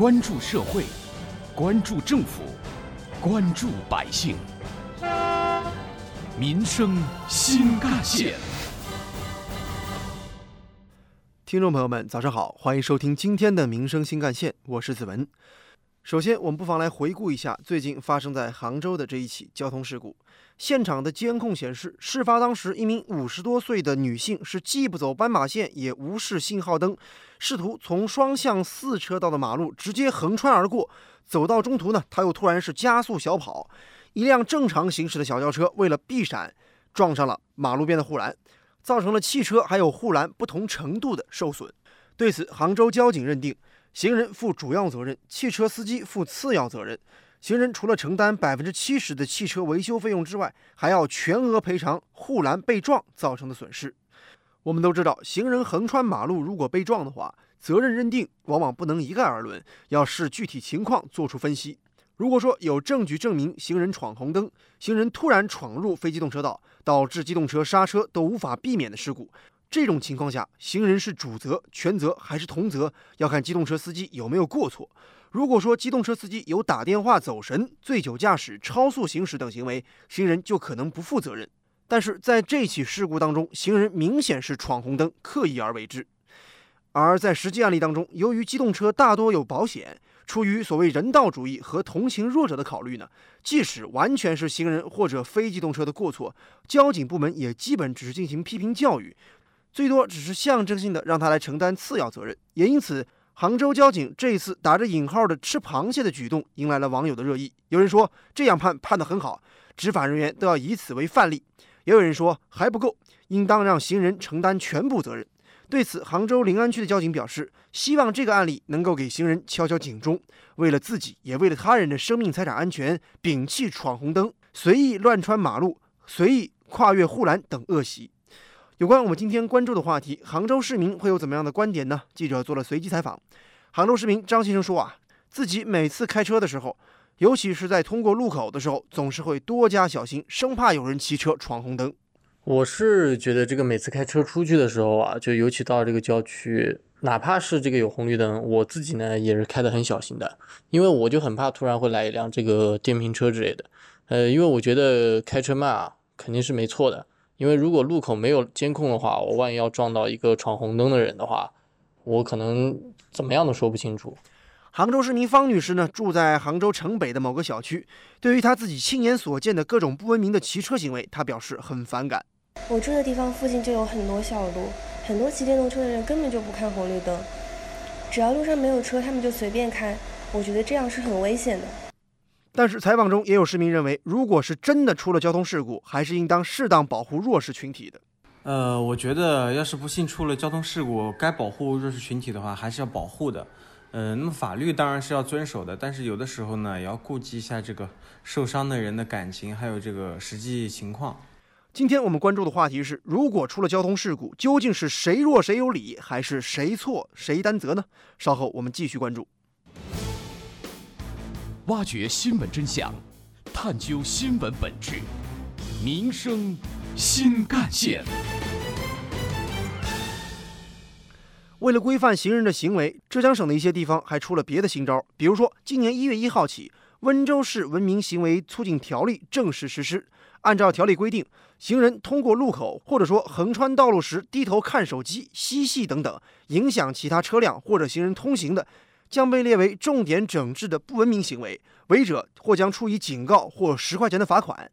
关注社会，关注政府，关注百姓，民生新干线。听众朋友们，早上好，欢迎收听今天的《民生新干线》，我是子文。首先，我们不妨来回顾一下最近发生在杭州的这一起交通事故。现场的监控显示，事发当时，一名五十多岁的女性是既不走斑马线，也无视信号灯，试图从双向四车道的马路直接横穿而过。走到中途呢，他又突然是加速小跑。一辆正常行驶的小轿车为了避闪，撞上了马路边的护栏，造成了汽车还有护栏不同程度的受损。对此，杭州交警认定，行人负主要责任，汽车司机负次要责任。行人除了承担百分之七十的汽车维修费用之外，还要全额赔偿护栏被撞造成的损失。我们都知道，行人横穿马路如果被撞的话，责任认定往往不能一概而论，要视具体情况做出分析。如果说有证据证明行人闯红灯、行人突然闯入非机动车道，导致机动车刹车都无法避免的事故，这种情况下，行人是主责、全责还是同责，要看机动车司机有没有过错。如果说机动车司机有打电话走神、醉酒驾驶、超速行驶等行为，行人就可能不负责任。但是在这起事故当中，行人明显是闯红灯，刻意而为之。而在实际案例当中，由于机动车大多有保险，出于所谓人道主义和同情弱者的考虑呢，即使完全是行人或者非机动车的过错，交警部门也基本只是进行批评教育，最多只是象征性的让他来承担次要责任。也因此。杭州交警这一次打着引号的吃螃蟹的举动，迎来了网友的热议。有人说这样判判得很好，执法人员都要以此为范例；也有人说还不够，应当让行人承担全部责任。对此，杭州临安区的交警表示，希望这个案例能够给行人敲敲警钟，为了自己，也为了他人的生命财产安全，摒弃闯红灯、随意乱穿马路、随意跨越护栏等恶习。有关我们今天关注的话题，杭州市民会有怎么样的观点呢？记者做了随机采访。杭州市民张先生说啊，自己每次开车的时候，尤其是在通过路口的时候，总是会多加小心，生怕有人骑车闯红灯。我是觉得这个每次开车出去的时候啊，就尤其到这个郊区，哪怕是这个有红绿灯，我自己呢也是开得很小心的，因为我就很怕突然会来一辆这个电瓶车之类的。呃，因为我觉得开车慢啊，肯定是没错的。因为如果路口没有监控的话，我万一要撞到一个闯红灯的人的话，我可能怎么样都说不清楚。杭州市民方女士呢，住在杭州城北的某个小区，对于她自己亲眼所见的各种不文明的骑车行为，她表示很反感。我住的地方附近就有很多小路，很多骑电动车的人根本就不看红绿灯，只要路上没有车，他们就随便开，我觉得这样是很危险的。但是采访中也有市民认为，如果是真的出了交通事故，还是应当适当保护弱势群体的。呃，我觉得要是不幸出了交通事故，该保护弱势群体的话，还是要保护的。呃，那么法律当然是要遵守的，但是有的时候呢，也要顾及一下这个受伤的人的感情，还有这个实际情况。今天我们关注的话题是：如果出了交通事故，究竟是谁弱谁有理，还是谁错谁担责呢？稍后我们继续关注。挖掘新闻真相，探究新闻本质，民生新干线。为了规范行人的行为，浙江省的一些地方还出了别的新招。比如说，今年一月一号起，温州市文明行为促进条例正式实施。按照条例规定，行人通过路口或者说横穿道路时低头看手机、嬉戏等等，影响其他车辆或者行人通行的。将被列为重点整治的不文明行为，违者或将处以警告或十块钱的罚款。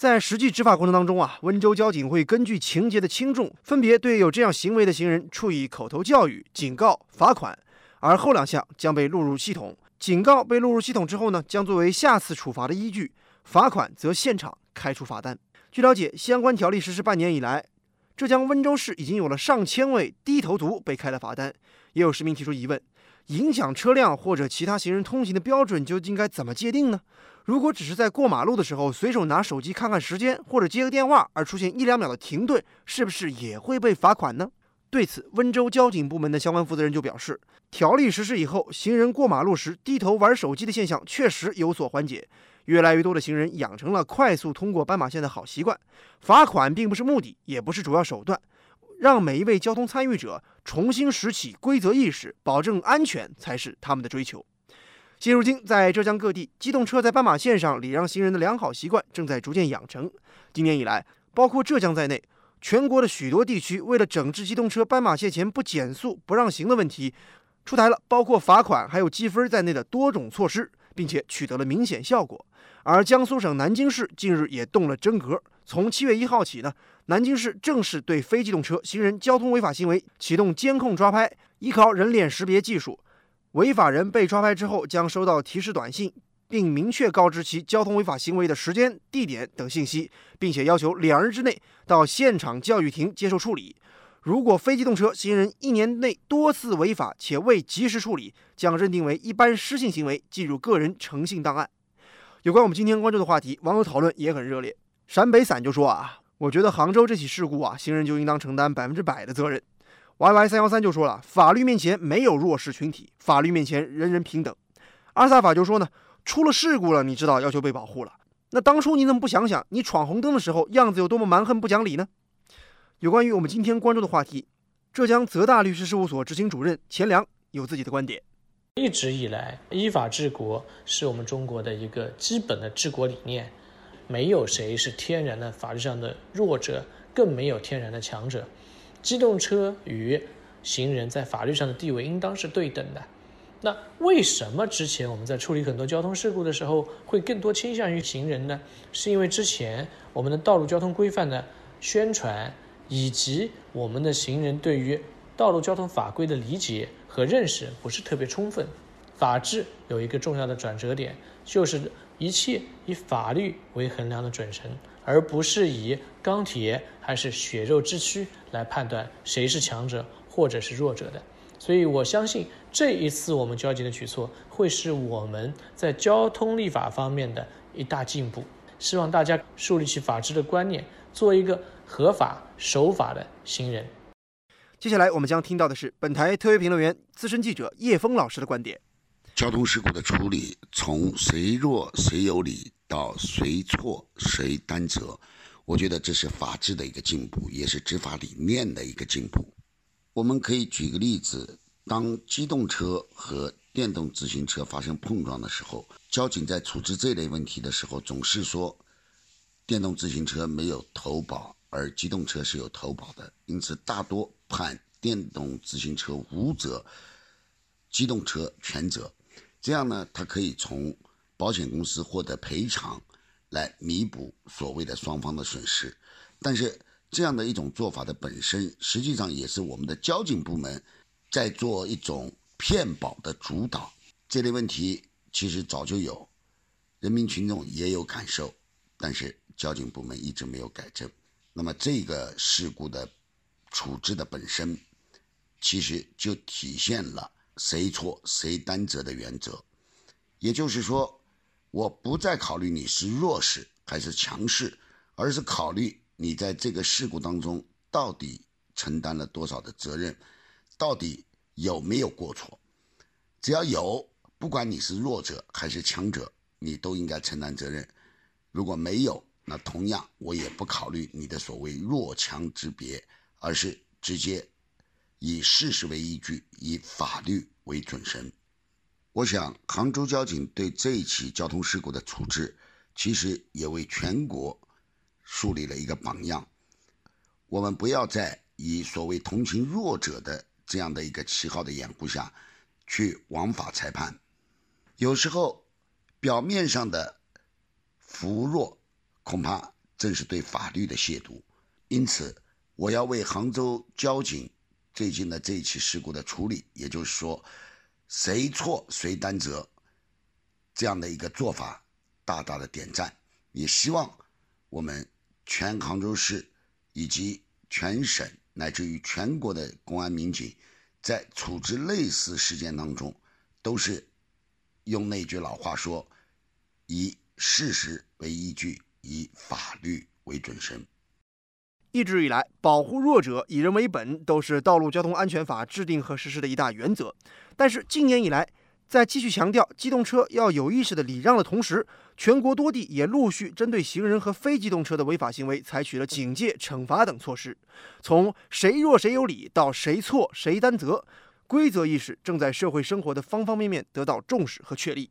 在实际执法过程当中啊，温州交警会根据情节的轻重，分别对有这样行为的行人处以口头教育、警告、罚款，而后两项将被录入系统。警告被录入系统之后呢，将作为下次处罚的依据；罚款则现场开出罚单。据了解，相关条例实施半年以来，浙江温州市已经有了上千位低头族被开了罚单。也有市民提出疑问。影响车辆或者其他行人通行的标准究竟该怎么界定呢？如果只是在过马路的时候随手拿手机看看时间或者接个电话而出现一两秒的停顿，是不是也会被罚款呢？对此，温州交警部门的相关负责人就表示，条例实施以后，行人过马路时低头玩手机的现象确实有所缓解，越来越多的行人养成了快速通过斑马线的好习惯。罚款并不是目的，也不是主要手段。让每一位交通参与者重新拾起规则意识，保证安全才是他们的追求。现如今，在浙江各地，机动车在斑马线上礼让行人的良好习惯正在逐渐养成。今年以来，包括浙江在内，全国的许多地区为了整治机动车斑马线前不减速、不让行的问题，出台了包括罚款还有积分在内的多种措施，并且取得了明显效果。而江苏省南京市近日也动了真格，从七月一号起呢，南京市正式对非机动车行人交通违法行为启动监控抓拍，依靠人脸识别技术，违法人被抓拍之后将收到提示短信，并明确告知其交通违法行为的时间、地点等信息，并且要求两日之内到现场教育庭接受处理。如果非机动车行人一年内多次违法且未及时处理，将认定为一般失信行为，记入个人诚信档案。有关我们今天关注的话题，网友讨论也很热烈。陕北散就说啊，我觉得杭州这起事故啊，行人就应当承担百分之百的责任。Y Y 三幺三就说了，法律面前没有弱势群体，法律面前人人平等。阿萨法就说呢，出了事故了，你知道要求被保护了，那当初你怎么不想想，你闯红灯的时候样子有多么蛮横不讲理呢？有关于我们今天关注的话题，浙江泽大律师事务所执行主任钱良有自己的观点。一直以来，依法治国是我们中国的一个基本的治国理念，没有谁是天然的法律上的弱者，更没有天然的强者。机动车与行人在法律上的地位应当是对等的。那为什么之前我们在处理很多交通事故的时候会更多倾向于行人呢？是因为之前我们的道路交通规范的宣传，以及我们的行人对于道路交通法规的理解。和认识不是特别充分，法治有一个重要的转折点，就是一切以法律为衡量的准绳，而不是以钢铁还是血肉之躯来判断谁是强者或者是弱者的。所以我相信这一次我们交警的举措会是我们在交通立法方面的一大进步。希望大家树立起法治的观念，做一个合法守法的行人。接下来我们将听到的是本台特约评论员、资深记者叶峰老师的观点。交通事故的处理，从谁弱谁有理到谁错谁担责，我觉得这是法治的一个进步，也是执法理念的一个进步。我们可以举个例子：当机动车和电动自行车发生碰撞的时候，交警在处置这类问题的时候，总是说电动自行车没有投保。而机动车是有投保的，因此大多判电动自行车无责，机动车全责。这样呢，他可以从保险公司获得赔偿，来弥补所谓的双方的损失。但是这样的一种做法的本身，实际上也是我们的交警部门在做一种骗保的主导。这类问题其实早就有，人民群众也有感受，但是交警部门一直没有改正。那么这个事故的处置的本身，其实就体现了谁错谁担责的原则。也就是说，我不再考虑你是弱势还是强势，而是考虑你在这个事故当中到底承担了多少的责任，到底有没有过错。只要有，不管你是弱者还是强者，你都应该承担责任。如果没有，那同样，我也不考虑你的所谓弱强之别，而是直接以事实为依据，以法律为准绳。我想，杭州交警对这一起交通事故的处置，其实也为全国树立了一个榜样。我们不要再以所谓同情弱者的这样的一个旗号的掩护下，去枉法裁判。有时候，表面上的扶弱。恐怕正是对法律的亵渎，因此，我要为杭州交警最近的这一起事故的处理，也就是说，谁错谁担责，这样的一个做法，大大的点赞。也希望我们全杭州市以及全省乃至于全国的公安民警，在处置类似事件当中，都是用那句老话说：“以事实为依据。”以法律为准绳。一直以来，保护弱者、以人为本，都是《道路交通安全法》制定和实施的一大原则。但是，近年以来，在继续强调机动车要有意识的礼让的同时，全国多地也陆续针对行人和非机动车的违法行为，采取了警戒、惩罚等措施。从谁弱谁有理到谁错谁担责，规则意识正在社会生活的方方面面得到重视和确立。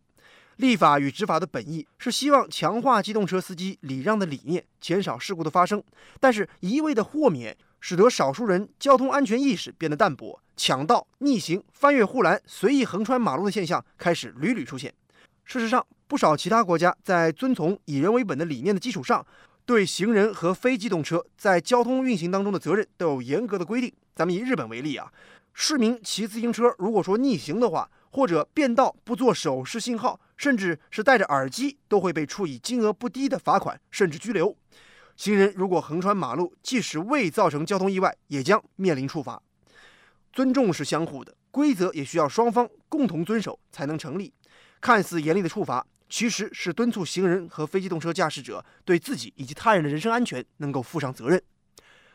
立法与执法的本意是希望强化机动车司机礼让的理念，减少事故的发生。但是，一味的豁免，使得少数人交通安全意识变得淡薄，抢道、逆行、翻越护栏、随意横穿马路的现象开始屡屡出现。事实上，不少其他国家在遵从以人为本的理念的基础上，对行人和非机动车在交通运行当中的责任都有严格的规定。咱们以日本为例啊，市民骑自行车如果说逆行的话，或者变道不做手势信号，甚至是戴着耳机，都会被处以金额不低的罚款，甚至拘留。行人如果横穿马路，即使未造成交通意外，也将面临处罚。尊重是相互的，规则也需要双方共同遵守才能成立。看似严厉的处罚，其实是敦促行人和非机动车驾驶者对自己以及他人的人身安全能够负上责任。